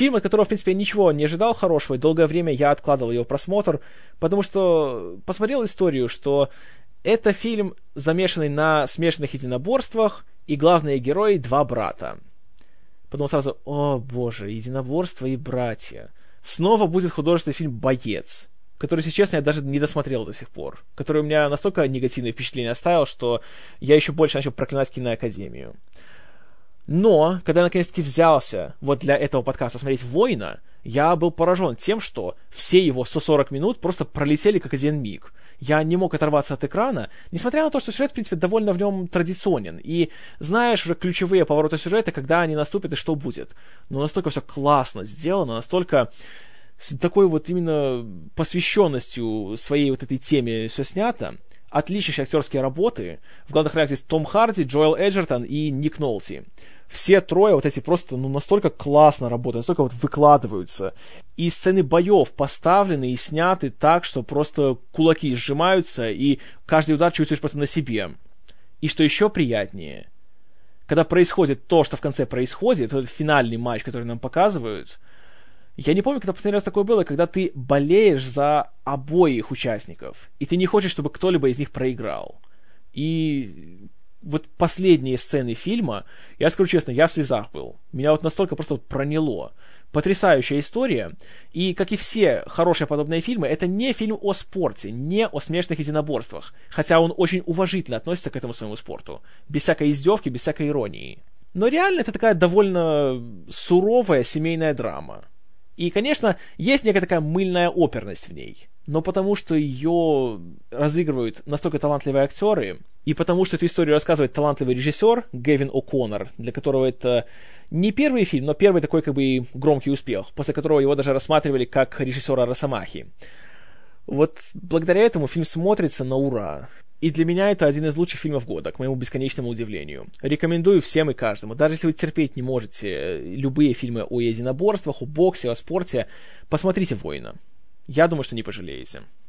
Фильм, от которого, в принципе, я ничего не ожидал хорошего, и долгое время я откладывал его просмотр, потому что посмотрел историю, что это фильм, замешанный на смешанных единоборствах, и главные герои — два брата. Потом сразу, о боже, единоборство и братья. Снова будет художественный фильм «Боец», который, если честно, я даже не досмотрел до сих пор, который у меня настолько негативное впечатление оставил, что я еще больше начал проклинать киноакадемию. Но, когда я наконец-таки взялся вот для этого подкаста смотреть «Воина», я был поражен тем, что все его 140 минут просто пролетели как один миг. Я не мог оторваться от экрана, несмотря на то, что сюжет, в принципе, довольно в нем традиционен. И знаешь уже ключевые повороты сюжета, когда они наступят и что будет. Но настолько все классно сделано, настолько с такой вот именно посвященностью своей вот этой теме все снято. Отличнейшие актерские работы. В главных ролях здесь Том Харди, Джоэл Эджертон и Ник Нолти все трое вот эти просто ну, настолько классно работают, настолько вот выкладываются. И сцены боев поставлены и сняты так, что просто кулаки сжимаются, и каждый удар чувствуешь просто на себе. И что еще приятнее, когда происходит то, что в конце происходит, этот финальный матч, который нам показывают, я не помню, когда последний раз такое было, когда ты болеешь за обоих участников, и ты не хочешь, чтобы кто-либо из них проиграл. И вот последние сцены фильма, я скажу честно, я в слезах был. Меня вот настолько просто вот проняло. Потрясающая история. И, как и все хорошие подобные фильмы, это не фильм о спорте, не о смешных единоборствах. Хотя он очень уважительно относится к этому своему спорту. Без всякой издевки, без всякой иронии. Но реально это такая довольно суровая семейная драма. И, конечно, есть некая такая мыльная оперность в ней но потому что ее разыгрывают настолько талантливые актеры, и потому что эту историю рассказывает талантливый режиссер Гевин О'Коннор, для которого это не первый фильм, но первый такой как бы громкий успех, после которого его даже рассматривали как режиссера Росомахи. Вот благодаря этому фильм смотрится на ура. И для меня это один из лучших фильмов года, к моему бесконечному удивлению. Рекомендую всем и каждому. Даже если вы терпеть не можете любые фильмы о единоборствах, о боксе, о спорте, посмотрите «Воина». Я думаю, что не пожалеете.